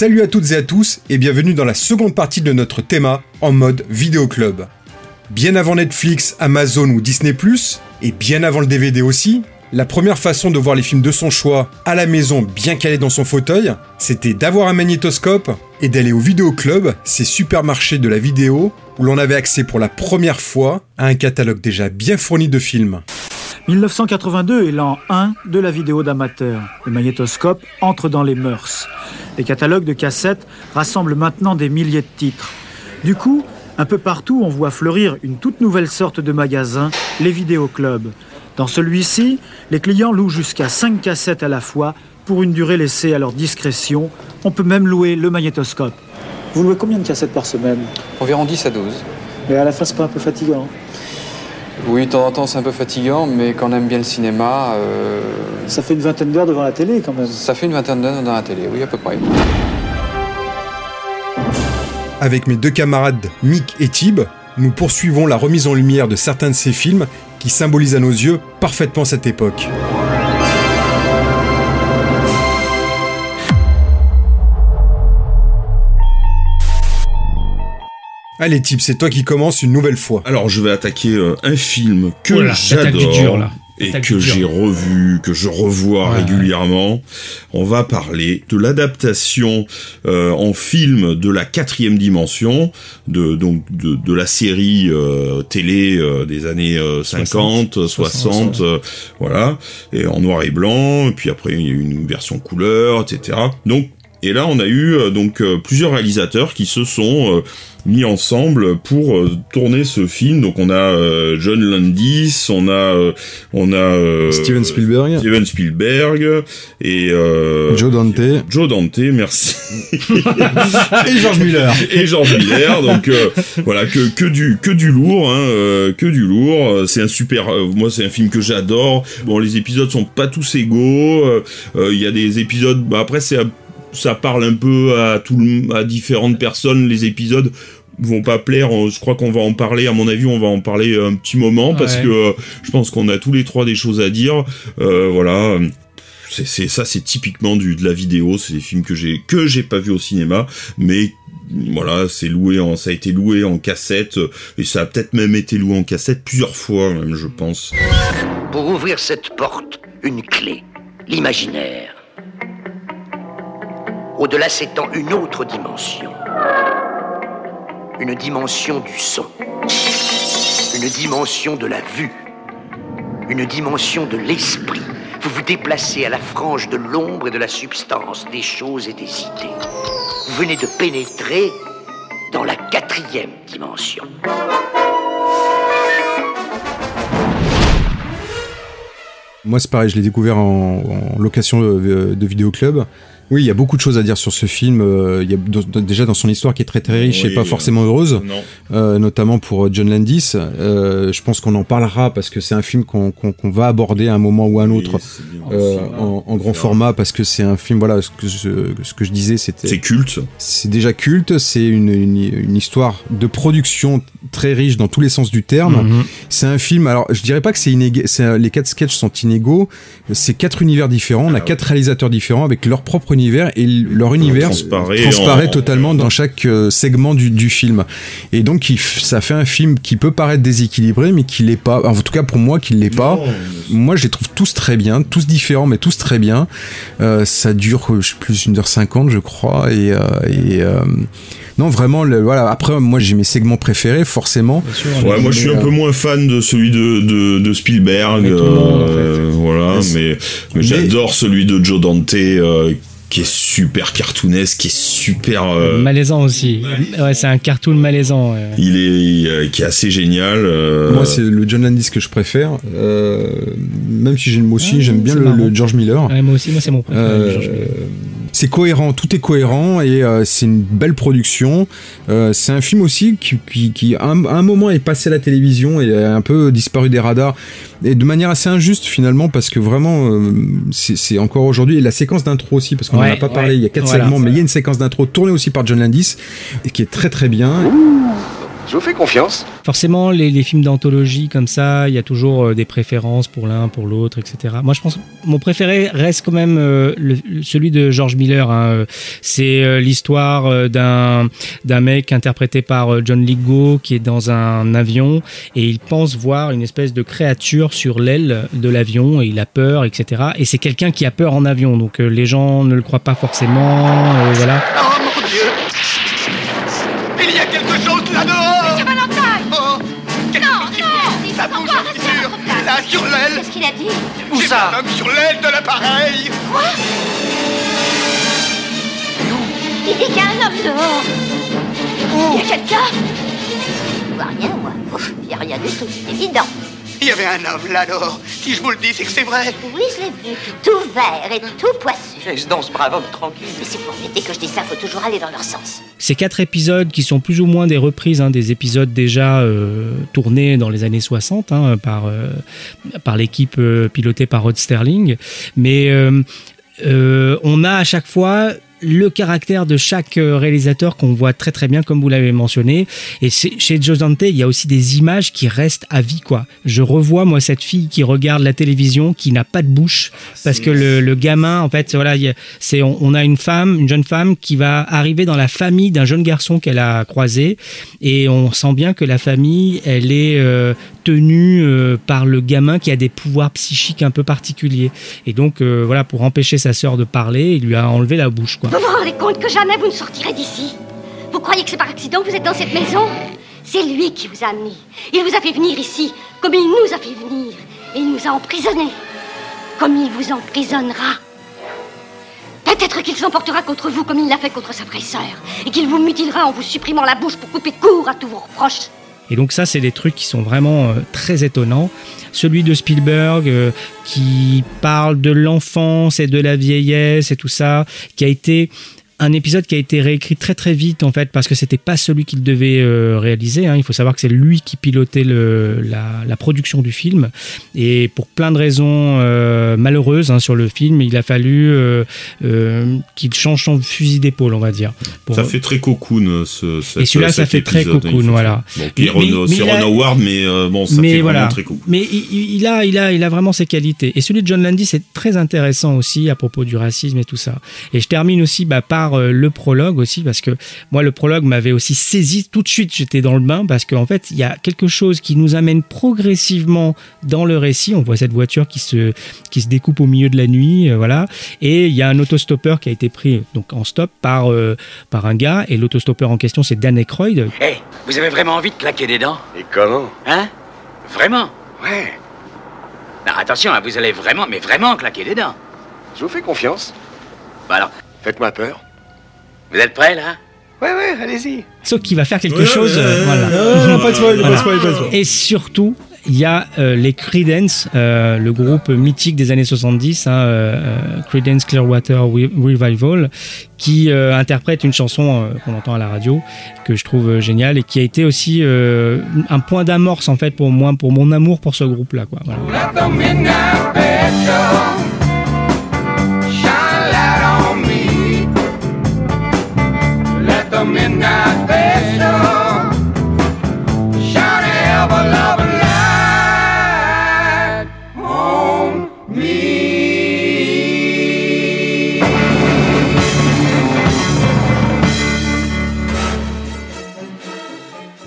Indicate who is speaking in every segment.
Speaker 1: Salut à toutes et à tous et bienvenue dans la seconde partie de notre thème en mode vidéo club. Bien avant Netflix, Amazon ou Disney ⁇ et bien avant le DVD aussi, la première façon de voir les films de son choix à la maison bien calé dans son fauteuil, c'était d'avoir un magnétoscope et d'aller au vidéoclub, ces supermarchés de la vidéo où l'on avait accès pour la première fois à un catalogue déjà bien fourni de films.
Speaker 2: 1982 est l'an 1 de la vidéo d'amateur. Le magnétoscope entre dans les mœurs. Les catalogues de cassettes rassemblent maintenant des milliers de titres. Du coup, un peu partout, on voit fleurir une toute nouvelle sorte de magasin, les vidéoclubs. Dans celui-ci, les clients louent jusqu'à 5 cassettes à la fois pour une durée laissée à leur discrétion. On peut même louer le magnétoscope. Vous louez combien de cassettes par semaine?
Speaker 3: Environ 10 à 12.
Speaker 2: Mais à la fin, c'est pas un peu fatigant
Speaker 3: Oui, de temps en temps, c'est un peu fatigant, mais quand on aime bien le cinéma. Euh,
Speaker 2: Ça fait une vingtaine d'heures devant la télé quand même.
Speaker 3: Ça fait une vingtaine d'heures dans la télé, oui, à peu près.
Speaker 1: Avec mes deux camarades Mick et Tib, nous poursuivons la remise en lumière de certains de ces films qui symbolisent à nos yeux parfaitement cette époque. Allez Tib, c'est toi qui commence une nouvelle fois.
Speaker 4: Alors je vais attaquer euh, un film que j'adore et que j'ai revu, que je revois régulièrement. On va parler de l'adaptation euh, en film de la quatrième dimension, de donc de, de la série euh, télé euh, des années 50, 60, 60 voilà, et en noir et blanc. Et puis après il y a eu une version couleur, etc. Donc et là, on a eu donc plusieurs réalisateurs qui se sont mis ensemble pour euh, tourner ce film. Donc on a euh, John Landis, on a euh, on a
Speaker 1: Steven Spielberg,
Speaker 4: Steven Spielberg et
Speaker 1: Joe Dante.
Speaker 4: Joe Dante, merci.
Speaker 1: et George Miller.
Speaker 4: Et George Miller. Donc voilà que que du que du lourd, hein, que du lourd. C'est un super. moi, c'est un film que j'adore. Bon, les épisodes sont pas tous égaux. Il y a des épisodes. Bah, après, c'est ça parle un peu à tout à différentes personnes les épisodes vont pas plaire je crois qu'on va en parler à mon avis on va en parler un petit moment parce que euh, je pense qu'on a tous les trois des choses à dire euh, voilà c'est ça c'est typiquement du de la vidéo c'est des films que j'ai que j'ai pas vu au cinéma mais voilà, c'est loué en, ça a été loué en cassette et ça a peut-être même été loué en cassette plusieurs fois même, je pense.
Speaker 5: Pour ouvrir cette porte, une clé, l'imaginaire. Au-delà s'étend une autre dimension. Une dimension du son. Une dimension de la vue. Une dimension de l'esprit. Vous vous déplacez à la frange de l'ombre et de la substance, des choses et des idées. Vous venez de pénétrer dans la quatrième dimension.
Speaker 1: Moi, c'est pareil, je l'ai découvert en, location de, de vidéoclub. Oui, il y a beaucoup de choses à dire sur ce film. Euh, il y a déjà dans son histoire qui est très très riche et pas forcément heureuse, euh, notamment pour euh, John Landis. Euh, je pense qu'on en parlera parce que c'est un film qu'on va aborder à un moment ou à un autre euh, en, en, grand format parce que c'est un film. Voilà, ce que je, ce que je disais, c'était.
Speaker 4: C'est culte.
Speaker 1: C'est déjà culte. C'est une, une, une, histoire de production très riche dans tous les sens du terme. Mhm. C'est un film. Alors, je dirais pas que c'est inégal. Les quatre sketchs sont inégaux. C'est quatre univers différents. On a ah quatre réalisateurs différents avec leur propre univers et leur univers transparaît, totalement dans chaque euh, segment du, du, film. Et donc, ça fait un film qui peut paraître déséquilibré, mais qui l'est pas. En tout cas, pour moi, qui l'est pas. Moi, je les trouve tous très bien, tous différents, mais tous très bien. Euh, ça dure, je sais plus, une heure cinquante, je crois, et, euh, et euh, non, vraiment, le, voilà. Après, moi, j'ai mes segments préférés, forcément.
Speaker 4: ouais, moi, je suis un peu moins fan de celui de, de, de Spielberg. Euh, voilà, mais, mais, j'adore celui de Joe Dante. Qui est super cartoonesque, qui est super euh...
Speaker 6: malaisant aussi. Ouais, c'est un cartoon malaisant. Ouais.
Speaker 4: Il est euh, qui est assez génial. Euh...
Speaker 1: Moi, c'est le John Landis que je préfère. Euh, même si j'aime aussi, ah, j'aime bien le, le, George Miller.
Speaker 6: Ouais, moi aussi, moi c'est mon préféré.
Speaker 1: Euh, c'est cohérent, tout est cohérent et euh, c'est une belle production. Euh, c'est un film aussi qui, qui, qui à, un, un, moment est passé à la télévision et a un peu disparu des radars et de manière assez injuste finalement parce que vraiment euh, c'est encore aujourd'hui et la séquence d'intro aussi parce qu'on n'en
Speaker 6: ouais,
Speaker 1: a pas
Speaker 6: ouais,
Speaker 1: parlé. Il y a quatre
Speaker 6: voilà,
Speaker 1: segments, mais il y a une séquence d'intro tournée aussi par John Landis et qui est très très bien.
Speaker 5: Je vous fais confiance.
Speaker 6: Forcément, les, les films d'anthologie comme ça, il y a toujours euh, des préférences pour l'un, pour l'autre, etc. Moi, je pense mon préféré reste quand même euh, le- celui de George Miller. hein. C'est euh, l'histoire euh, d'un d'un mec interprété par John Lithgow qui est dans un avion et il pense voir une espèce de créature sur l'aile de l'avion et il a peur, etc. Et c'est quelqu'un qui a peur en avion, donc euh, les gens ne le croient pas forcément. euh, voilà.
Speaker 5: Oh mon Dieu Il y a
Speaker 7: Monsieur Valentine.
Speaker 5: Oh Qu'est-ce
Speaker 7: Non,
Speaker 5: que
Speaker 7: non
Speaker 5: Ça bouge, sûr Là, sur l'aile.
Speaker 7: Qu'est-ce qu'il a dit?
Speaker 5: Où ça? Même sur l'aile de l'appareil.
Speaker 7: Il dit qu'il y a un homme dehors. Il y a quelqu'un. Je vois rien, moi. Il n'y a rien du tout, c'est évident.
Speaker 5: Il y avait un homme là-dehors. Si je vous le dis, c'est que c'est vrai.
Speaker 7: Oui, je l'ai vu. Tout vert et tout poissu.
Speaker 5: Laisse donc ce brave homme tranquille.
Speaker 7: Mais c'est pour éviter que je dise ça, faut toujours aller dans leur sens.
Speaker 6: Ces quatre épisodes qui sont plus ou moins des reprises, hein, des épisodes déjà euh, tournés dans les années 60 hein, par, euh, par l'équipe euh, pilotée par Rod Sterling. Mais euh, euh, on a à chaque fois le caractère de chaque euh, réalisateur qu'on voit très très bien comme vous l'avez mentionné. Et chez Joe Dante il y a aussi des images qui restent à vie quoi. Je revois moi cette fille qui regarde la télévision qui n'a pas de bouche parce que le, le gamin en fait voilà c'est on, on a une femme une jeune femme qui va arriver dans la famille d'un jeune garçon qu'elle a croisé. Et on sent bien que la famille elle est euh, tenue euh, par le gamin qui a des pouvoirs psychiques un peu particuliers. Et donc euh, voilà pour empêcher sa sœur de parler il lui a enlevé la bouche quoi
Speaker 7: Vous vous rendez compte que jamais vous ne sortirez d'ici Vous croyez que c'est par accident que vous êtes dans cette maison? C'est lui qui vous a amené. Il vous a fait venir ici, comme il nous a fait venir. Et il nous a emprisonnés, comme il vous emprisonnera. Peut-être qu'il s'emportera contre vous comme il l'a fait contre sa vraie sœur, et qu'il vous mutilera en vous supprimant la bouche pour couper court à tous vos reproches.
Speaker 6: Et donc ça, c'est des trucs qui sont vraiment euh, très étonnants. Celui de Spielberg euh, qui parle de l'enfance et de la vieillesse et tout ça, qui a été un épisode qui a été réécrit très très vite en fait parce que c'était pas celui qu'il devait euh, réaliser. hein. Il faut savoir que c'est lui qui pilotait le, la, la production du film et pour plein de raisons euh, malheureuses hein, sur le film, il a fallu euh, qu'il change son fusil d'épaule, on va dire. Pour-
Speaker 4: Ça fait très cocoon ce. cet-
Speaker 6: Et celui-là, ça fait très
Speaker 4: épisode,
Speaker 6: cocoon, voilà.
Speaker 4: c'est Ron Howard, mais bon, ça
Speaker 6: mais
Speaker 4: fait
Speaker 6: voilà.
Speaker 4: vraiment très cocoon.
Speaker 6: Mais il a, il a, il a vraiment ses qualités. Et celui de John Landy, c'est très intéressant aussi à propos du racisme et tout ça. Et je termine aussi bah, par euh, le prologue aussi, parce que moi, le prologue m'avait aussi saisi tout de suite. J'étais dans le bain parce qu'en fait, il y a quelque chose qui nous amène progressivement dans le récit. On voit cette voiture qui se, qui se découpe au milieu de la nuit, euh, voilà. Et il y a un autostoppeur qui a été pris donc en stop par euh, par un gars. Et l'autostoppeur en question, c'est Dan Aykroyd.
Speaker 8: Hé, vous avez vraiment envie de claquer des dents?
Speaker 5: Et comment?
Speaker 8: Hein? Vraiment?
Speaker 5: Ouais.
Speaker 8: Non, attention, hein, vous allez vraiment, mais vraiment claquer des dents.
Speaker 5: Je vous fais confiance.
Speaker 8: Bah alors,
Speaker 5: Faites-moi peur.
Speaker 8: Vous êtes prêts là?
Speaker 5: Ouais, ouais, allez-y.
Speaker 6: Sauf qu'il va faire quelque
Speaker 4: Ouais,
Speaker 6: chose.
Speaker 4: ouais,
Speaker 6: euh, voilà.
Speaker 1: Non, pas de spoil, pas de spoil, pas de spoil.
Speaker 6: Et surtout, il y a euh, les Creedence, euh, le groupe mythique des années 70, hein, euh, Creedence Clearwater Re- Revival, qui euh, interprète une chanson euh, qu'on entend à la radio, que je trouve euh, géniale et qui a été aussi euh, un point d'amorce en fait pour moi, pour mon amour pour ce groupe-là. Quoi. Voilà.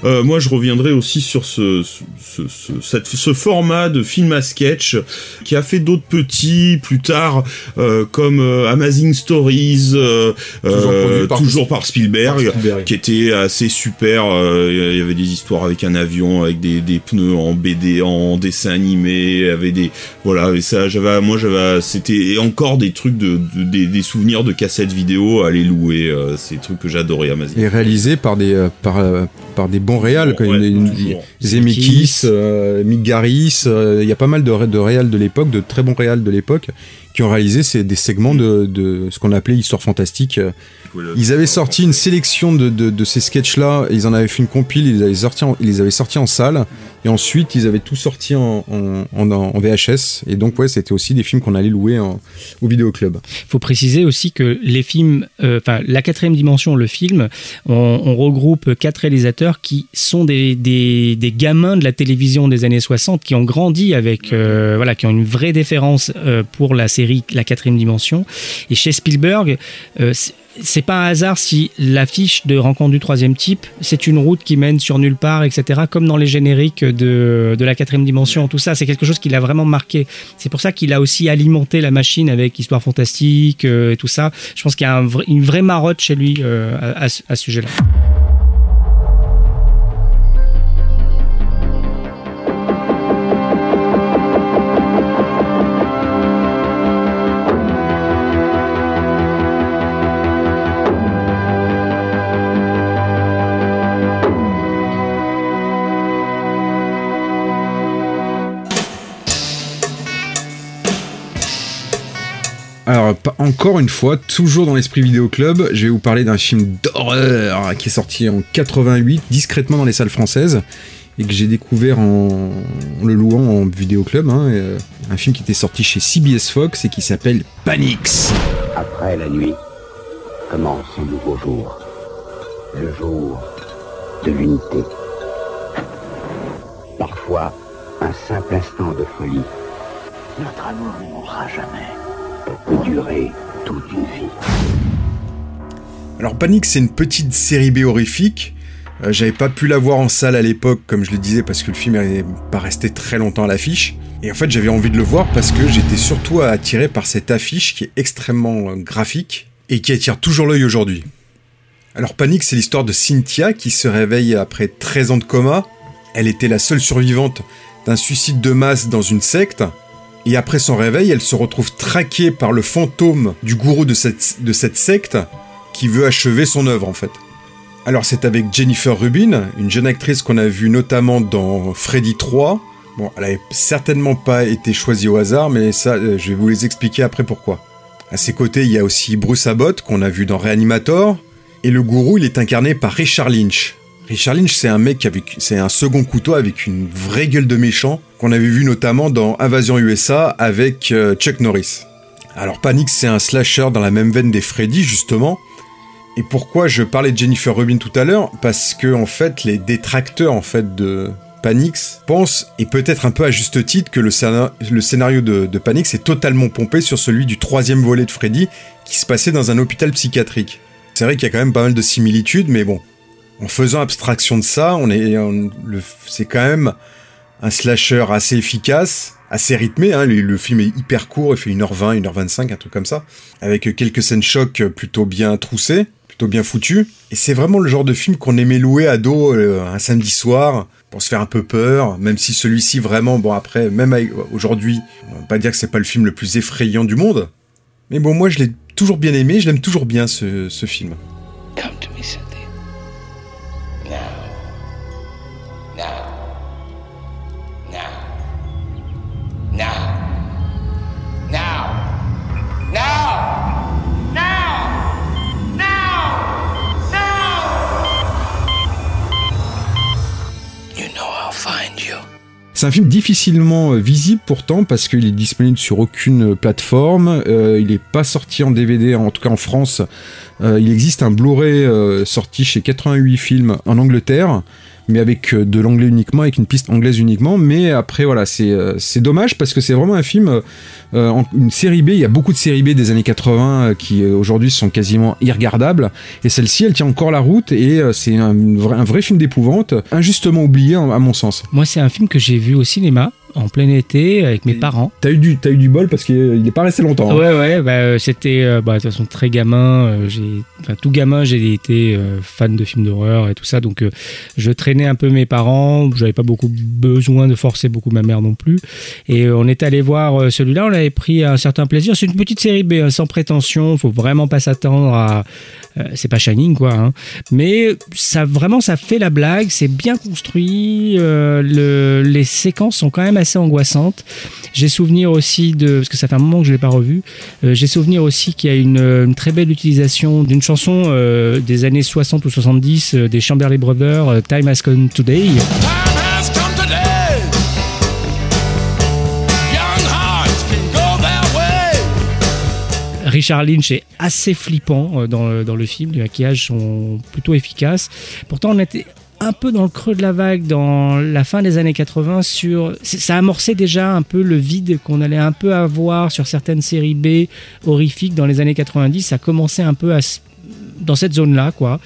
Speaker 4: Euh, moi, je reviendrai aussi sur ce, ce, ce, cette- ce format de film à sketch qui a fait d'autres petits plus tard, euh, comme euh, Amazing Stories, euh,
Speaker 1: Toujours
Speaker 4: euh,
Speaker 1: par-
Speaker 4: toujours par Spielberg,
Speaker 1: par Spielberg.
Speaker 4: qui était assez super. euh, Il y avait des histoires avec un avion, avec des, des pneus en BD, en dessin animé, il y avait des voilà. Et ça, j'avais, moi, j'avais, c'était encore des trucs de, de- des, des souvenirs de cassettes vidéo à les louer. euh, c'est des trucs que j'adorais Amazing.
Speaker 1: Et réalisé par des, euh, par, euh, par des bons réals, comme
Speaker 4: Ouais,
Speaker 1: une- une-
Speaker 4: toujours.
Speaker 1: Zemeckis, euh, Mick Garris, euh, il y a pas mal de, de réals de l'époque, de très bons réals de l'époque, qui ont réalisé ces, des segments de, de ce qu'on appelait histoire fantastique. Ils avaient sorti une sélection de, de, de ces sketchs-là, ils en avaient fait une compile, ils les avaient sortis en, ils les avaient sortis en salle, Et ensuite, ils avaient tout sorti en, VHS. Et donc, ouais, c'était aussi des films qu'on allait louer au vidéoclub.
Speaker 6: Il faut préciser aussi que les films, euh, enfin, la quatrième dimension, le film, on, regroupe quatre réalisateurs qui sont des, des, gamins de la télévision des années 60, qui ont grandi avec, euh, voilà, qui ont une vraie déférence euh, pour la série La quatrième dimension. Et chez Spielberg, c'est pas un hasard si l'affiche de Rencontre du troisième type, c'est une route qui mène sur nulle part, etc. Comme dans les génériques de, de la quatrième dimension, tout ça, c'est quelque chose qui l'a vraiment marqué. C'est pour ça qu'il a aussi alimenté la machine avec Histoire fantastique euh, et tout ça. Je pense qu'il y a un une vraie marotte chez lui euh, à, à, à ce sujet-là.
Speaker 1: Encore une fois, toujours dans l'esprit vidéo club, je vais vous parler d'un film d'horreur qui est sorti en 88, discrètement dans les salles françaises, et que j'ai découvert en, le louant en vidéo club. Hein, euh, un film qui était sorti chez CBS Fox et qui s'appelle Panix.
Speaker 9: Après la nuit, commence un nouveau jour. Le jour de l'unité. Parfois, un simple instant de folie. Notre amour ne mourra jamais peut durer toute une vie.
Speaker 1: Alors Panic, c'est une petite série B horrifique. Euh, J'avais pas pu la voir en salle à l'époque, comme je le disais, parce que le film n'est pas resté très longtemps à l'affiche. Et en fait, j'avais envie de le voir parce que j'étais surtout attiré par cette affiche qui est extrêmement graphique et qui attire toujours l'œil aujourd'hui. Alors Panic, c'est l'histoire de Cynthia qui se réveille après 13 ans de coma. Elle était la seule survivante d'un suicide de masse dans une secte et après son réveil, elle se retrouve traquée par le fantôme du gourou de cette, de cette secte qui veut achever son œuvre en fait. Alors c'est avec Jennifer Rubin, une jeune actrice qu'on a vue notamment dans Freddy 3. Bon, elle n'avait certainement pas été choisie au hasard, mais ça, euh, je vais vous les expliquer après pourquoi. À ses côtés, il y a aussi Bruce Abbott, qu'on a vu dans Reanimator, et le gourou, il est incarné par Richard Lynch. Richard Lynch, c'est un mec avec, c'est un second couteau avec une vraie gueule de méchant qu'on avait vu notamment dans Invasion USA avec euh, Chuck Norris. Alors Panic, c'est un slasher dans la même veine des Freddy justement. Et pourquoi je parlais de Jennifer Rubin tout à l'heure? Parce que en fait, les détracteurs en fait de Panix pensent, et peut-être un peu à juste titre, que le, scénario de, de Panix est totalement pompé sur celui du troisième volet de Freddy qui se passait dans un hôpital psychiatrique. C'est vrai qu'il y a quand même pas mal de similitudes, mais bon, en faisant abstraction de ça, on est, c'est quand même un slasher assez efficace, assez rythmé. Hein. Le, film est hyper court, il fait 1h20, 1h25, un truc comme ça, avec quelques scènes choc plutôt bien troussées, plutôt bien foutues. Et c'est vraiment le genre de film qu'on aimait louer à dos euh, un samedi soir pour se faire un peu peur, même si celui-ci vraiment, bon après, même aujourd'hui, on va pas dire que c'est pas le film le plus effrayant du monde, mais bon moi je l'ai toujours bien aimé, je l'aime toujours bien ce film. C'est un film difficilement visible pourtant parce qu'il est disponible sur aucune plateforme. Euh, il n'est pas sorti en DVD, en tout cas en France. Euh, il existe un Blu-ray euh, sorti chez 88 Films en Angleterre, mais avec de l'anglais uniquement, avec une piste anglaise uniquement. Mais après, voilà, c'est c'est dommage parce que c'est vraiment un film, une série B. Il y a beaucoup de séries B des années 80 qui aujourd'hui sont quasiment irregardables. Et celle-ci, elle tient encore la route et c'est un vrai film d'épouvante, injustement oublié à mon sens.
Speaker 6: Moi, c'est un film que j'ai vu au cinéma en plein été avec mes parents.
Speaker 1: T'as eu du, as eu du bol parce qu'il n'est pas resté longtemps. Hein.
Speaker 6: Ouais, ouais, bah, c'était euh, bah, de toute façon très gamin. Euh, j'ai, enfin, tout gamin, j'ai été euh, fan de films d'horreur et tout ça, donc euh, je traînais un peu mes parents. J'avais pas beaucoup besoin de forcer beaucoup ma mère non plus. Et on est allé voir celui-là, on avait pris un certain plaisir. C'est une petite série B, hein, sans prétention. Faut vraiment pas s'attendre à. c'est pas Shining quoi, hein. mais ça vraiment ça fait la blague. C'est bien construit. le, les séquences sont quand même assez assez angoissante. J'ai souvenir aussi de, parce que ça fait un moment que je ne l'ai pas revu, euh, j'ai souvenir aussi qu'il y a une, euh, très belle utilisation d'une chanson euh, des années 60 ou 70 des Chamberlain Brothers, Time Has Come Today. Richard Lynch est assez flippant dans le, dans le film, les maquillages sont plutôt efficaces. Pourtant, on était un peu dans le creux de la vague dans la fin des années 80 sur ça amorçait déjà un peu le vide qu'on allait un peu avoir sur certaines séries B horrifiques dans les années 90 ça commençait un peu à, dans cette zone là quoi.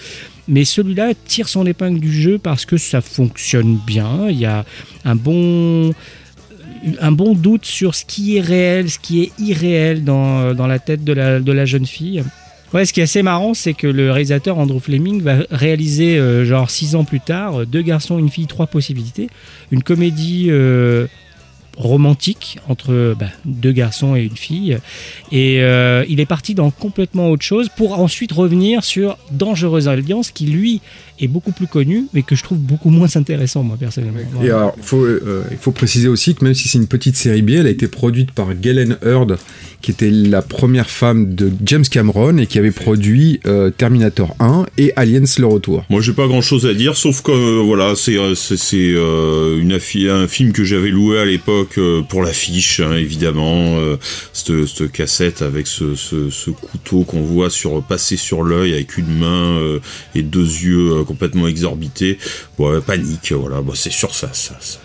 Speaker 6: Mais celui-là tire son épingle du jeu parce que ça fonctionne bien. Il y a un bon un bon doute sur ce qui est réel, ce qui est irréel dans, dans la tête de la, de la jeune fille. Ouais, ce qui est assez marrant, c'est que le réalisateur Andrew Fleming va réaliser, euh, genre six ans plus tard, deux garçons, une fille, trois possibilités. Une comédie euh, romantique entre bah, deux garçons et une fille. Et euh, il est parti dans complètement autre chose pour ensuite revenir sur Dangereuse Alliance, qui lui est beaucoup plus connu, mais que je trouve beaucoup moins intéressant, moi, personnellement.
Speaker 1: Et alors, faut, euh, il faut préciser aussi que même si c'est une petite série B, elle a été produite par Galen Hurd, qui était la première femme de James Cameron et qui avait produit euh, Terminator 1 et Aliens le retour.
Speaker 4: Moi, j'ai pas grand chose à dire, sauf que, euh, voilà, c'est c'est une un film que j'avais loué à l'époque pour l'affiche, hein, évidemment. cette, cette, cassette avec ce, ce, ce couteau qu'on voit sur passer sur l'œil avec une main et deux yeux complètement exorbité. Bon, panique, voilà. Bon, c'est sûr, ça, ça, ça,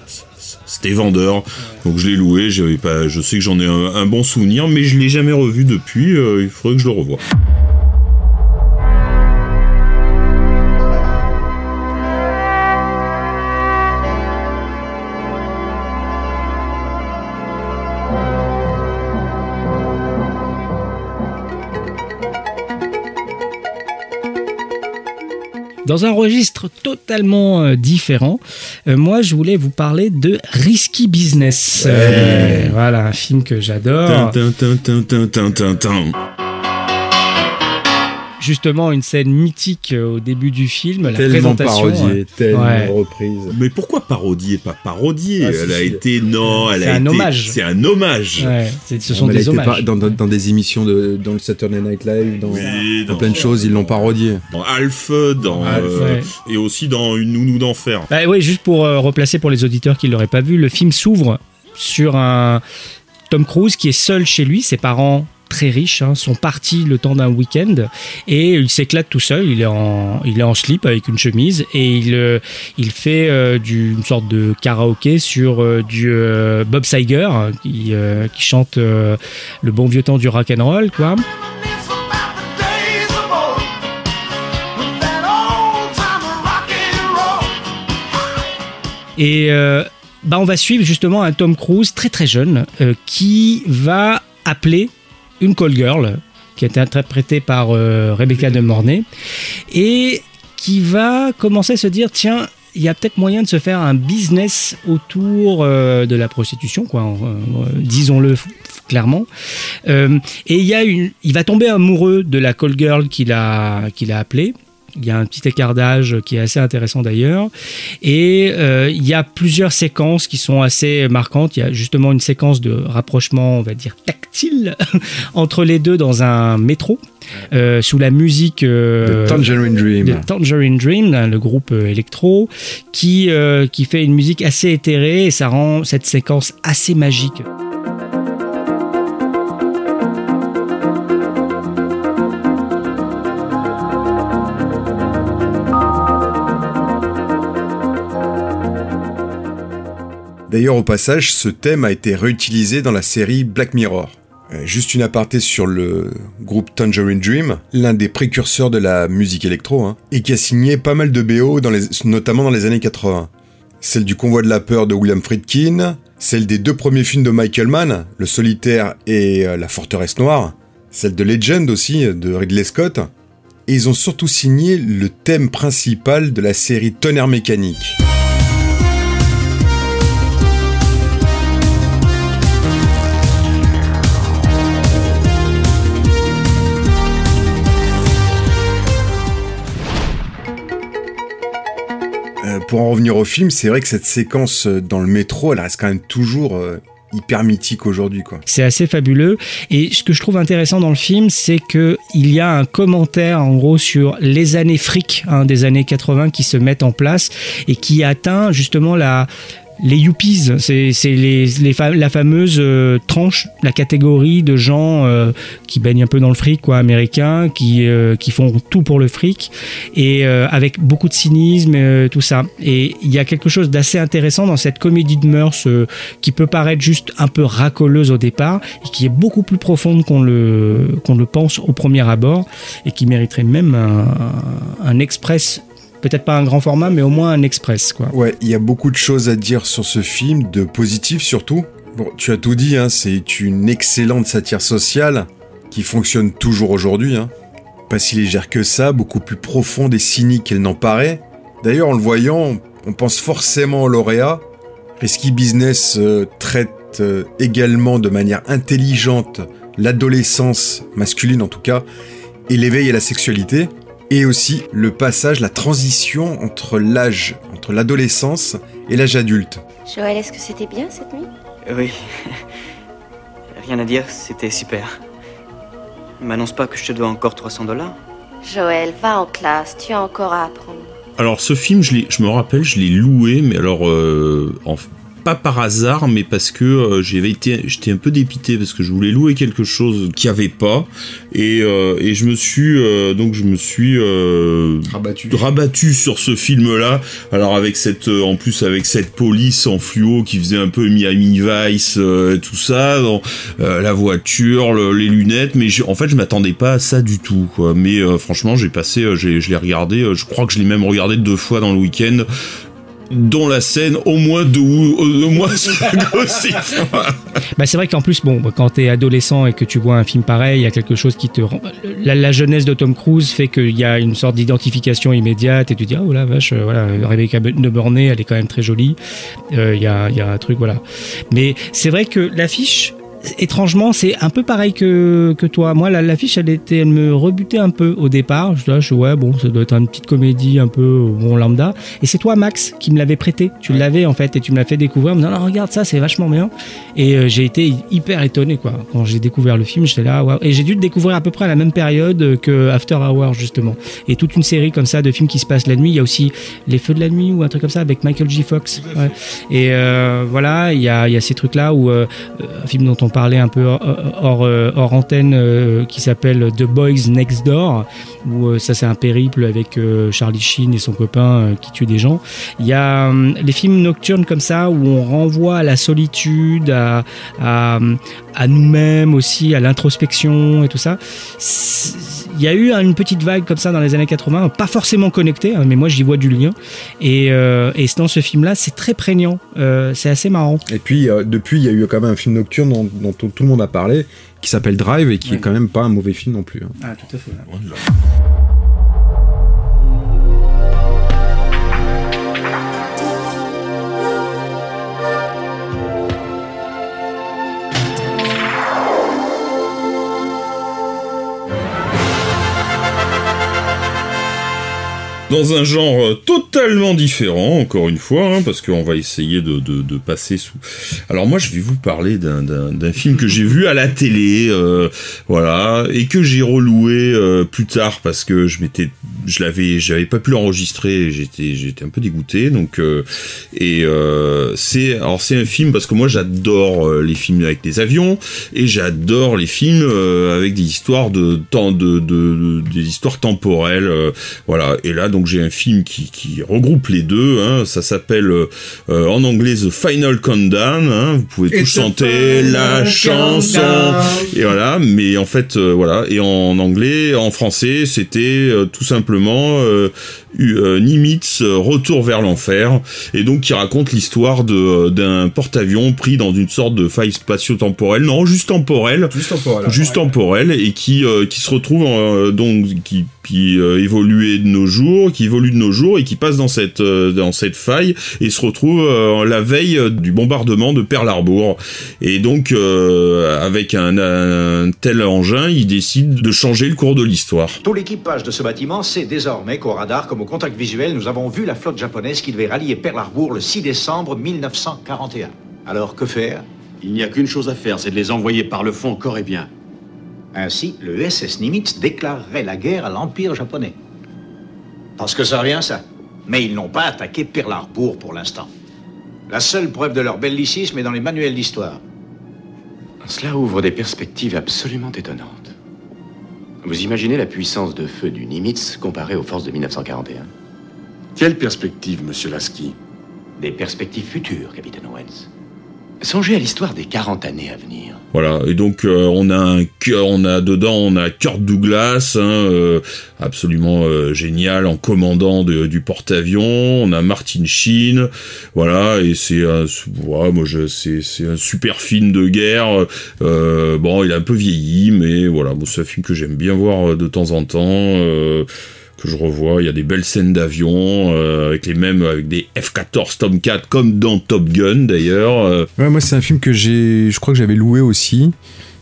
Speaker 4: c'était vendeur. Donc je l'ai loué. Je sais que j'en ai un, bon souvenir, mais je l'ai jamais revu depuis. Euh, il faudrait que je le revoie.
Speaker 6: Dans un registre totalement euh, différent, euh, moi je voulais vous parler de Risky Business. Euh, voilà, un film que j'adore justement une scène mythique euh, au début du film, la
Speaker 1: tellement
Speaker 6: présentation.
Speaker 1: Parodiée, tellement reprise.
Speaker 4: Mais pourquoi parodier Pas parodier. Ah, elle a été non, elle
Speaker 6: a
Speaker 4: un
Speaker 6: hommage.
Speaker 4: C'est un hommage.
Speaker 6: ce sont des hommages.
Speaker 1: Dans, dans, des émissions de dans le Saturday Night Live, dans, dans, plein de choses, ils l'ont parodié.
Speaker 4: Dans Alf, dans euh, et aussi dans Une nounou d'enfer.
Speaker 6: Bah, oui, juste pour euh, replacer pour les auditeurs qui l'auraient pas vu, le film s'ouvre sur un Tom Cruise qui est seul chez lui, ses parents très riches hein, sont partis le temps d'un week-end et il s'éclate tout seul. Il est en, il est en slip avec une chemise et il, euh, il fait euh, une sorte de karaoké sur euh, du Bob Siger hein, qui, qui chante le bon vieux temps du rock and roll quoi. Et bah on va suivre justement un Tom Cruise très très jeune qui va appeler une call girl qui été interprétée par euh, Rebecca de Mornay et qui va commencer à se dire tiens il y a peut-être moyen de se faire un business autour euh, de la prostitution, quoi. Euh, disons-le clairement. et il y a il va tomber amoureux de la call girl qu'il a, qu'il a appelée. Il y a un petit écart d'âge qui est assez intéressant d'ailleurs. Et euh, il y a plusieurs séquences qui sont assez marquantes. Il y a justement une séquence de rapprochement, on va dire, tactile entre les deux dans un métro. Euh, sous la musique
Speaker 1: euh, de Tangerine Dream,
Speaker 6: de Tangerine Dream le groupe électro, qui, qui fait une musique assez éthérée et ça rend cette séquence assez magique.
Speaker 1: D'ailleurs, au passage, ce thème a été réutilisé dans la série Black Mirror. Euh, juste une aparté sur le groupe Tangerine Dream, l'un des précurseurs de la musique électro, hein, et qui a signé pas mal de BO, notamment dans les années 80. Celle du Convoi de la peur de William Friedkin, celle des deux premiers films de Michael Mann, Le Solitaire et euh, La Forteresse Noire, celle de Legend aussi, de Ridley Scott, et ils ont surtout signé le thème principal de la série Tonnerre Mécanique. Pour en revenir au film, c'est vrai que cette séquence euh, dans le métro, elle reste quand même toujours euh, hyper mythique aujourd'hui quoi.
Speaker 6: C'est assez fabuleux et ce que je trouve intéressant dans le film c'est que il y a un commentaire en gros sur les années fric hein, des années 80 qui se mettent en place et qui atteint justement la les yuppies, c'est les, les la fameuse euh, tranche, la catégorie de gens euh, qui baignent un peu dans le fric, quoi, américains, qui euh, qui font tout pour le fric et avec beaucoup de cynisme, tout ça. Et il y a quelque chose d'assez intéressant dans cette comédie de mœurs qui peut paraître juste un peu racoleuse au départ et qui est beaucoup plus profonde qu'on le le pense au premier abord et qui mériterait même un, un express. Peut-être pas un grand format, mais au moins un express, quoi.
Speaker 1: Ouais, il y a beaucoup de choses à dire sur ce film, de positif surtout. Bon, tu as tout dit, hein, c'est une excellente satire sociale qui fonctionne toujours aujourd'hui. Hein. Pas si légère que ça, beaucoup plus profonde et cynique qu'elle n'en paraît. D'ailleurs, en le voyant, on pense forcément au lauréat. Risky Business euh, traite euh, également de manière intelligente l'adolescence masculine en tout cas, et l'éveil à la sexualité, et aussi le passage, la transition entre l'âge, entre l'adolescence et l'âge adulte.
Speaker 10: Joël, est-ce que c'était bien cette nuit?
Speaker 11: Oui. Rien à dire, c'était super. M'annonce pas que je te dois encore 300 dollars.
Speaker 10: Joël, va en classe, tu as encore à apprendre.
Speaker 4: Alors ce film, je, l'ai- je me rappelle, je l'ai loué, mais alors euh, en- pas par hasard, mais parce que euh, j'avais été, j'étais un peu dépité parce que je voulais louer quelque chose qu'il n'y avait pas, et, euh, et je me suis euh, donc je me suis
Speaker 12: Rabattu.
Speaker 4: rabattu sur ce film-là. Alors avec cette, en plus avec cette police en fluo qui faisait un peu Miami Vice, tout ça, dans, la voiture, le- les lunettes, mais en fait je m'attendais pas à ça du tout. Quoi. Mais franchement j'ai passé, je l'ai regardé, je crois que je l'ai même regardé deux fois dans le week-end. Dont la scène au moins ou au moins.
Speaker 6: Bah, c'est vrai qu'en plus, bon, quand t'es adolescent et que tu vois un film pareil, il y a quelque chose qui te rend. La, jeunesse de Tom Cruise fait qu'il y a une sorte d'identification immédiate et tu dis, oh la vache, euh, voilà, Rebecca de Burney, elle est quand même très jolie. Euh, Il y, a, y a un truc, voilà. Mais c'est vrai que l'affiche. Étrangement, c'est un peu pareil que, que toi. Moi, la- l'affiche, elle était, elle me rebutait un peu au départ. Je, je ouais, bon, ça doit être une petite comédie un peu euh, bon lambda. Et c'est toi, Max, qui me l'avait prêté. Tu l'avais en fait, et tu me l'as fait découvrir. En me disant, non, regarde ça, c'est vachement bien. Et euh, j'ai été hyper étonné quoi. Quand j'ai découvert le film, j'étais là. Et j'ai dû le découvrir à peu près à la même période que After Hours justement. Et toute une série comme ça de films qui se passent la nuit. Il y a aussi Les Feux de la nuit ou un truc comme ça avec Michael J. Fox. Ouais. Et euh, voilà, il y a, il y a ces trucs là où euh, un film dont on parlait un peu hors, euh, antenne euh, qui s'appelle The Boys Next Door où euh, ça c'est un périple avec Charlie Sheen et son copain qui tue des gens. Il y a euh, les films nocturnes comme ça où on renvoie à la solitude, à, à nous-mêmes aussi, à l'introspection et tout ça. Il y a eu une petite vague comme ça dans les années 80, pas forcément connectée, hein, mais moi j'y vois du lien. Et, euh, et dans ce film-là, c'est très prégnant, Euh, c'est assez marrant.
Speaker 1: Et puis, euh, depuis, il y a eu quand même un film nocturne dont, dont tout, tout le monde a parlé, qui s'appelle Drive et qui est quand même pas un mauvais film non plus. hein.
Speaker 6: Ah, tout à fait.
Speaker 4: Dans un genre euh, totalement différent, encore une fois, hein, parce qu'on va essayer de, passer sous. Alors moi, je vais vous parler d'un- film que j'ai vu à la télé, euh, voilà, et que j'ai reloué euh, plus tard parce que je m'étais, je l'avais, j'avais pas pu l'enregistrer, j'étais, j'étais un peu dégoûté, donc et c'est, alors c'est un film parce que moi j'adore les films avec des avions et j'adore les films avec des histoires de temps, de, de, de- des histoires temporelles, voilà. Et là donc j'ai un film qui, qui regroupe les deux. Hein, ça s'appelle euh, en anglais The Final Countdown. Hein, vous pouvez tous chanter la chanson.
Speaker 12: countdown.
Speaker 4: Et voilà. Mais en fait euh, voilà. Et en anglais, en français, c'était euh, tout simplement Nimitz euh, Retour vers l'enfer. Et donc qui raconte l'histoire de d'un porte-avions pris dans une sorte de faille spatio-temporelle. Non, juste temporelle.
Speaker 12: Juste temporelle.
Speaker 4: Juste temporelle et qui euh, qui se retrouve euh, donc qui qui euh, évoluait de nos jours, qui évolue de nos jours et qui passe dans cette euh, dans cette faille et se retrouve euh, la veille euh, du bombardement de Pearl Harbor. Et donc euh, avec un, un tel engin, il décide de changer le cours de l'histoire.
Speaker 13: Tout l'équipage de ce bâtiment sait désormais qu'au radar comme au contact visuel, nous avons vu la flotte japonaise qui devait rallier Pearl Harbor le 6 décembre 1941. Alors que faire?
Speaker 14: Il n'y a qu'une chose à faire, c'est de les envoyer par le fond corps et bien.
Speaker 13: Ainsi, le SS Nimitz déclarerait la guerre à l'Empire japonais. Parce que ça revient, ça. Mais ils n'ont pas attaqué Pearl Harbor pour l'instant. La seule preuve de leur bellicisme est dans les manuels d'histoire.
Speaker 14: Cela ouvre des perspectives absolument étonnantes. Vous imaginez la puissance de feu du Nimitz comparée aux forces de 1941
Speaker 12: Quelle perspective, monsieur Lasky?
Speaker 14: Des perspectives futures, capitaine Owens. Songez à l'histoire des 40 années à venir.
Speaker 4: Voilà, et donc euh, on a un cœur, on a dedans, on a Kurt Douglas, hein, euh, absolument euh, génial en commandant du porte-avions. On a Martin Sheen, voilà, et c'est un, voilà, moi c'est, un super film de guerre. Bon, il est un peu vieilli, mais voilà, c'est un film que j'aime bien voir de temps en temps. Que je revois, il y a des belles scènes d'avion euh, avec les mêmes avec des F-14 Tomcat comme dans Top Gun d'ailleurs. euh,
Speaker 1: Ouais, moi, c'est un film que j'ai, je crois que j'avais loué aussi.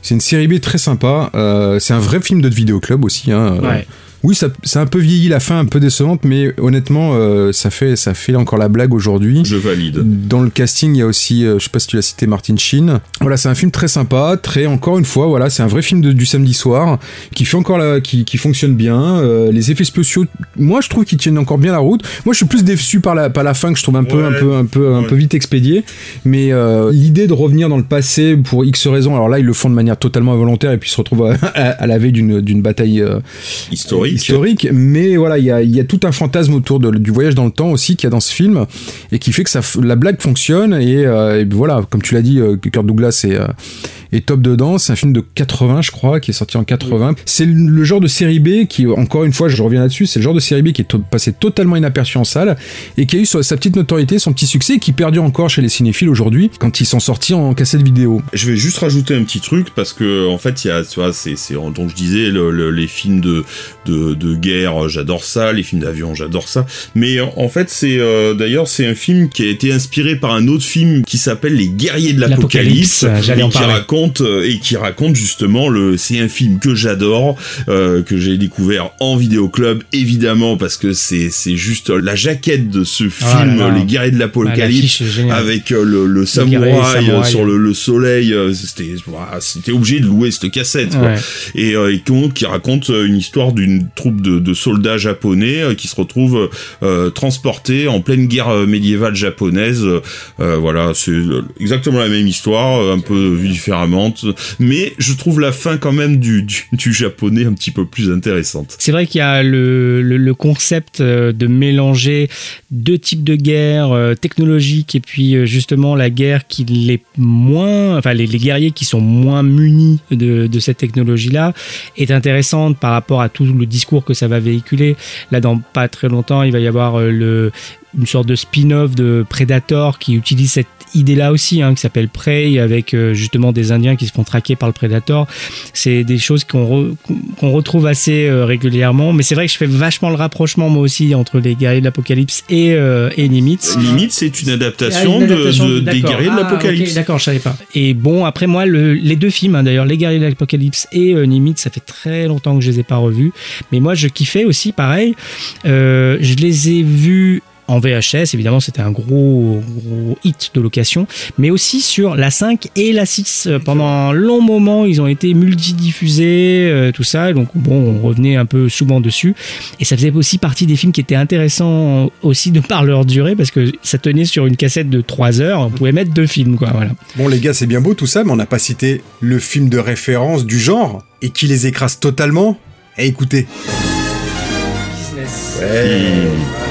Speaker 1: C'est une série B très sympa. Euh, c'est un vrai film de vidéoclub aussi. Hein.
Speaker 6: Ouais.
Speaker 1: Oui, ça, c'est un peu vieilli la fin, un peu décevante, mais honnêtement, euh, ça fait, ça fait encore la blague aujourd'hui.
Speaker 4: Je valide.
Speaker 1: Dans le casting, il y a aussi, euh, je sais pas si tu l'as cité, Martin Sheen. Voilà, c'est un film très sympa, très encore une fois, voilà, c'est un vrai film de- du samedi soir qui fait encore la, qui, qui fonctionne bien. Euh, les effets spéciaux, moi, je trouve qu'ils tiennent encore bien la route. Moi, je suis plus déçu par la, par la fin que je trouve un peu, un peu, un peu, un peu vite expédié. Mais euh, l'idée de revenir dans le passé pour X raisons, alors là, ils le font de manière totalement involontaire et puis ils se retrouvent à, à- à la veille d'une bataille euh,
Speaker 4: historique.
Speaker 1: historique. Mais voilà, il y a, y a tout un fantasme autour de- du voyage dans le temps aussi qu'il y a dans ce film et qui fait que ça, la blague fonctionne. Et, euh, et voilà, comme tu l'as dit, euh, Kirk Douglas est, euh, est top dedans. C'est un film de 80, je crois, qui est sorti en 80. C'est le, le genre de série B qui, encore une fois, je reviens là-dessus, c'est le genre de série B qui est to- passé totalement inaperçu en salle et qui a eu sa sa petite notoriété, son petit succès, qui perdure encore chez les cinéphiles aujourd'hui quand ils sont sortis en cassette vidéo.
Speaker 4: Je vais juste rajouter un petit truc parce que en fait il y a tu vois c'est donc je disais le- le- les films de de, de guerre j'adore ça les films d'avion j'adore ça mais en fait c'est euh, d'ailleurs c'est un film qui a été inspiré par un autre film qui s'appelle Les guerriers de l'apocalypse et qui raconte euh, et qui raconte justement le c'est un film que j'adore euh, que j'ai découvert en vidéoclub évidemment parce que c'est c'est juste la jaquette de ce film
Speaker 6: Ah là là.
Speaker 4: Les guerriers de
Speaker 6: Ah,
Speaker 4: l'apocalypse
Speaker 6: géniale.
Speaker 4: avec euh, le, le samouraï euh,
Speaker 6: samouraï.
Speaker 4: sur le, le soleil c'était voilà, c'était obligé de louer cette cassette quoi. Et, euh, et qui, raconte une histoire d'une troupe de, soldats japonais euh, qui se retrouvent euh, transportés en pleine guerre euh, médiévale japonaise. Voilà c'est exactement la même histoire un peu vue différemment. Mais je trouve la fin quand même du, du, japonais un petit peu plus intéressante.
Speaker 6: C'est vrai qu'il y a le, le- concept de mélanger deux types de guerre technologique et puis justement la guerre qui les moins, enfin les, les guerriers qui sont moins munis de, de cette technologie-là est intéressante par rapport à tout le discours que ça va véhiculer. Là, dans pas très longtemps, il va y avoir euh, le une sorte de spin-off de Predator qui utilise cette idée-là aussi, hein, qui s'appelle Prey, avec euh, justement des Indiens qui se font traquer par le Predator. C'est des choses qu'on re- qu'on retrouve assez euh, régulièrement, mais c'est vrai que je fais vachement le rapprochement moi aussi entre les guerriers de l'apocalypse et, euh, et Nimitz.
Speaker 4: limite c'est une adaptation,
Speaker 6: Ah, une
Speaker 4: de-
Speaker 6: adaptation,
Speaker 4: de, des guerriers de
Speaker 6: Ah,
Speaker 4: l'apocalypse
Speaker 6: d'accord, je savais pas. Et bon, après moi, le- les deux films, hein, d'ailleurs, Les Guerriers de l'Apocalypse et euh, Nimitz, ça fait très longtemps que je les ai pas revus. Mais moi, je kiffais aussi, pareil. Euh, je les ai vus en VHS, évidemment, c'était un gros, gros hit de location, mais aussi sur la 5 et la 6. Euh, Pendant un long moment, ils ont été multidiffusés, euh, tout ça. Donc, bon, on revenait un peu souvent dessus. Et ça faisait aussi partie des films qui étaient intéressants aussi de par leur durée, parce que ça tenait sur une cassette de 3 heures. On pouvait mettre deux films, quoi. Voilà.
Speaker 1: Bon les gars, c'est bien beau tout ça, mais on n'a pas cité le film de référence du genre et qui les écrase totalement. Eh écoutez. Alors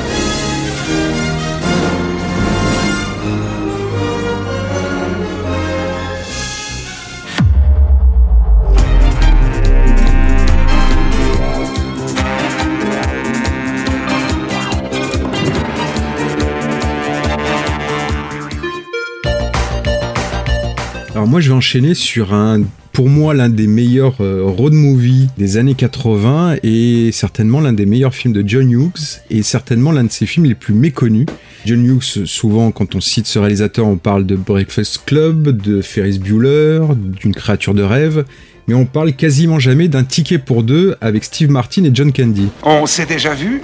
Speaker 1: moi je vais enchaîner sur un, pour moi l'un des meilleurs euh, road movies des années 80 et certainement l'un des meilleurs films de John Hughes et certainement l'un de ses films les plus méconnus. John Hughes, souvent quand on cite ce réalisateur, on parle de Breakfast Club, de Ferris Bueller, d'une créature de rêve, mais on parle quasiment jamais d'un ticket pour deux avec Steve Martin et John Candy.
Speaker 15: On s'est déjà vu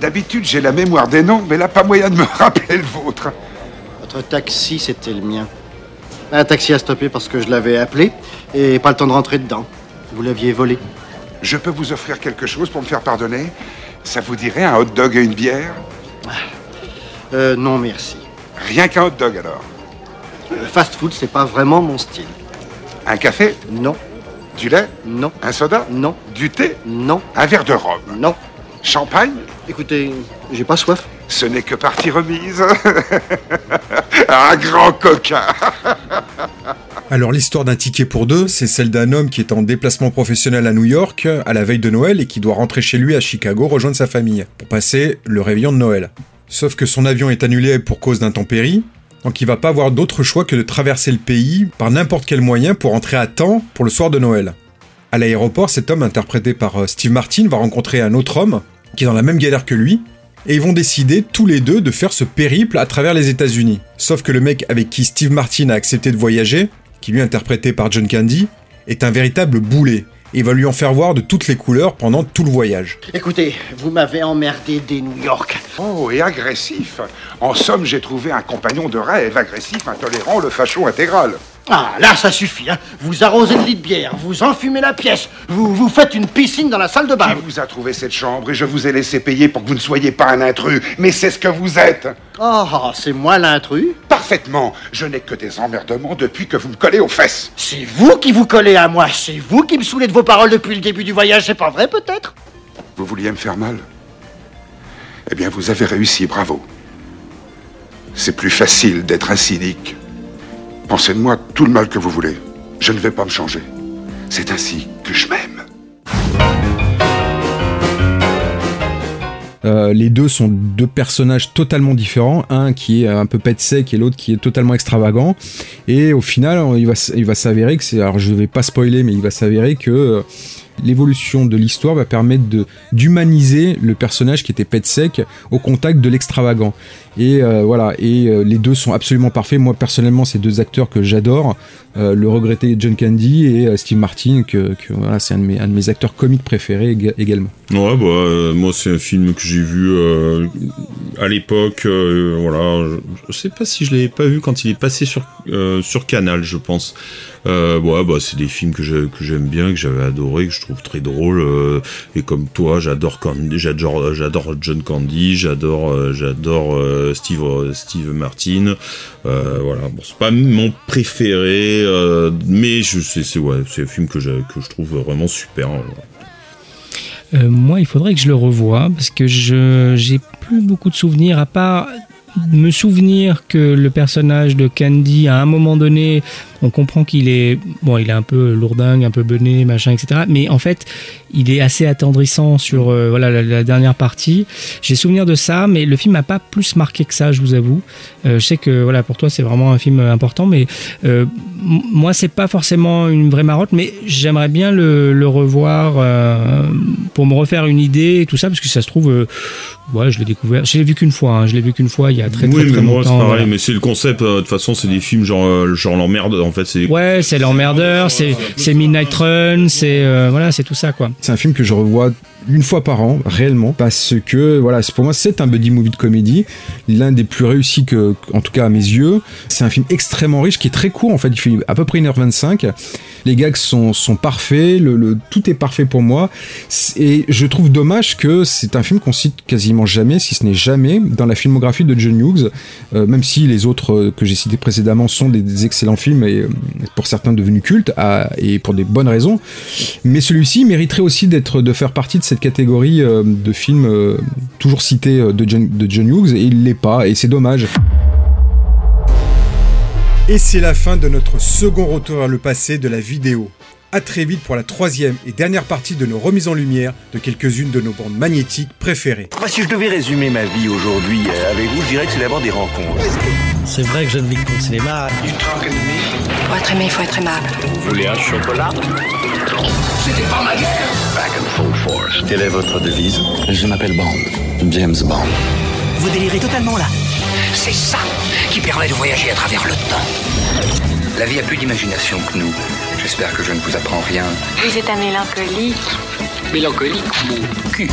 Speaker 15: D'habitude, j'ai la mémoire des noms, mais là, pas moyen de me rappeler le vôtre.
Speaker 16: Votre taxi, c'était le mien. Un taxi a stoppé parce que je l'avais appelé et pas le temps de rentrer dedans. Vous l'aviez volé.
Speaker 15: Je peux vous offrir quelque chose pour me faire pardonner? Ça vous dirait un hot dog et une bière?
Speaker 16: Euh, non, merci.
Speaker 15: Rien qu'un hot dog alors.
Speaker 16: Le fast-food, c'est pas vraiment mon style.
Speaker 15: Un café?
Speaker 16: Non.
Speaker 15: Du lait?
Speaker 16: Non.
Speaker 15: Un soda?
Speaker 16: Non.
Speaker 15: Du thé?
Speaker 16: Non.
Speaker 15: Un verre de rhum?
Speaker 16: Non.
Speaker 15: Champagne?
Speaker 16: Écoutez, j'ai pas soif.
Speaker 15: Ce n'est que partie remise. Un grand coquin.
Speaker 1: Alors l'histoire d'un ticket pour deux, c'est celle d'un homme qui est en déplacement professionnel à New York à la veille de Noël et qui doit rentrer chez lui à Chicago rejoindre sa famille pour passer le réveillon de Noël. Sauf que son avion est annulé pour cause d'intempéries, donc il va pas avoir d'autre choix que de traverser le pays par n'importe quel moyen pour entrer à temps pour le soir de Noël. À l'aéroport, cet homme interprété par euh, Steve Martin va rencontrer un autre homme qui est dans la même galère que lui, et ils vont décider tous les deux de faire ce périple à travers les États-Unis. Sauf que le mec avec qui Steve Martin a accepté de voyager, qui lui est interprété par John Candy, est un véritable boulet. Et il va lui en faire voir de toutes les couleurs pendant tout le voyage.
Speaker 16: Écoutez, vous m'avez emmerdé des New York.
Speaker 15: Oh, et agressif. En somme, j'ai trouvé un compagnon de rêve, agressif, intolérant, le facho intégral.
Speaker 16: Ah, là, ça suffit, hein. Vous arrosez de lit de bière, vous enfumez la pièce, vous, vous faites une piscine dans la salle de bain.
Speaker 15: Qui vous a trouvé cette chambre et je vous ai laissé payer pour que vous ne soyez pas un intrus. Mais c'est ce que vous êtes.
Speaker 16: Oh, c'est moi l'intrus
Speaker 15: Parfaitement. Je n'ai que des emmerdements depuis que vous me collez aux fesses.
Speaker 16: C'est vous qui vous collez à moi, c'est vous qui me saoulez de vos paroles depuis le début du voyage, c'est pas vrai peut-être?
Speaker 15: Vous vouliez me faire mal? Eh bien, vous avez réussi, bravo. C'est plus facile d'être un cynique. Pensez de moi tout le mal que vous voulez. Je ne vais pas me changer. C'est ainsi que je m'aime.
Speaker 1: Euh, les deux sont deux personnages totalement différents, un qui est un peu pet sec et l'autre qui est totalement extravagant. Et au final, il va, il va s'avérer que c'est, alors je vais pas spoiler, mais il va s'avérer que euh, l'évolution de l'histoire va permettre d'humaniser le personnage qui était pet sec au contact de l'extravagant. Et euh, voilà, et euh, les deux sont absolument parfaits. Moi personnellement, c'est deux acteurs que j'adore, euh, le regretté John Candy et Steve Martin, que, voilà, c'est un de mes acteurs comiques préférés ég- également.
Speaker 4: Ouais, bah, moi, c'est un film que j'ai vu à l'époque. voilà, je, je sais pas si je l'avais pas vu quand il est passé sur, sur Canal, je pense. Euh, bah, c'est des films que j'ai- que j'aime bien, que j'avais adoré, que je trouve très drôles. euh, et comme toi, j'adore John Candy, j'adore, euh, euh, Steve, Steve Martin. Voilà, bon, c'est pas mon préféré, mais c'est ouais, un film que je, trouve vraiment super. hein,
Speaker 6: moi, il faudrait que je le revoie parce que je j'ai plus beaucoup de souvenirs à part me souvenir que le personnage de Candy à un moment donné on comprend qu'il est bon il est un peu lourdingue un peu bené machin etc mais en fait il est assez attendrissant sur euh, voilà la, la dernière partie. J'ai souvenir de ça mais le film m'a pas plus marqué que ça je vous avoue. Euh, je sais que voilà pour toi c'est vraiment un film important mais euh, moi c'est pas forcément une vraie marotte mais j'aimerais bien le, le revoir euh, pour me refaire une idée et tout ça parce que ça se trouve ouais je l'ai découvert. Je l'ai vu qu'une fois hein, je l'ai vu qu'une fois il y a très
Speaker 4: oui,
Speaker 6: très,
Speaker 4: mais
Speaker 6: très
Speaker 4: moi, c'est
Speaker 6: longtemps
Speaker 4: pareil,
Speaker 6: voilà.
Speaker 4: mais c'est le concept, de toute façon, c'est des films genre, genre l'emmerde, en fait, c'est...
Speaker 6: Ouais, c'est l'emmerdeur, c'est c'est Midnight Run, c'est euh, voilà, c'est tout ça quoi.
Speaker 1: C'est un film que je revois une fois par an, réellement, parce que voilà, pour moi c'est un buddy movie de comédie, l'un des plus réussis que, en tout cas à mes yeux. C'est un film extrêmement riche qui est très court en fait, il fait à peu près 1h25. Les gags sont, sont parfaits, le, tout est parfait pour moi. Et je trouve dommage que c'est un film qu'on cite quasiment jamais, si ce n'est jamais, dans la filmographie de John Hughes, euh, même si les autres euh, que j'ai cités précédemment sont des, excellents films et euh, pour certains devenus cultes, et pour des bonnes raisons. Mais celui-ci mériterait aussi d'être de faire partie de cette catégorie euh, de films euh, toujours cités euh, de John, de John Hughes, et il l'est pas, et c'est dommage. Et c'est la fin de notre second retour vers le passé de la vidéo. À très vite pour la troisième et dernière partie de nos remises en lumière de quelques-unes de nos bandes magnétiques préférées.
Speaker 17: Moi, si je devais résumer ma vie aujourd'hui avec vous, je dirais que c'est d'abord des rencontres.
Speaker 18: C'est vrai que je ne vis que pour le cinéma.
Speaker 19: Pour être aimé, il faut être aimable.
Speaker 17: Vous voulez un chocolat?
Speaker 19: C'était pas ma guerre
Speaker 17: Back Quelle est votre devise
Speaker 18: Je m'appelle Bond. James Bond.
Speaker 19: Vous délirez totalement là. C'est ça qui permet de voyager à travers le temps.
Speaker 20: La vie a plus d'imagination que nous. J'espère que je ne vous apprends rien.
Speaker 10: Vous êtes un mélancolique.
Speaker 20: Mélancolique, mon cul.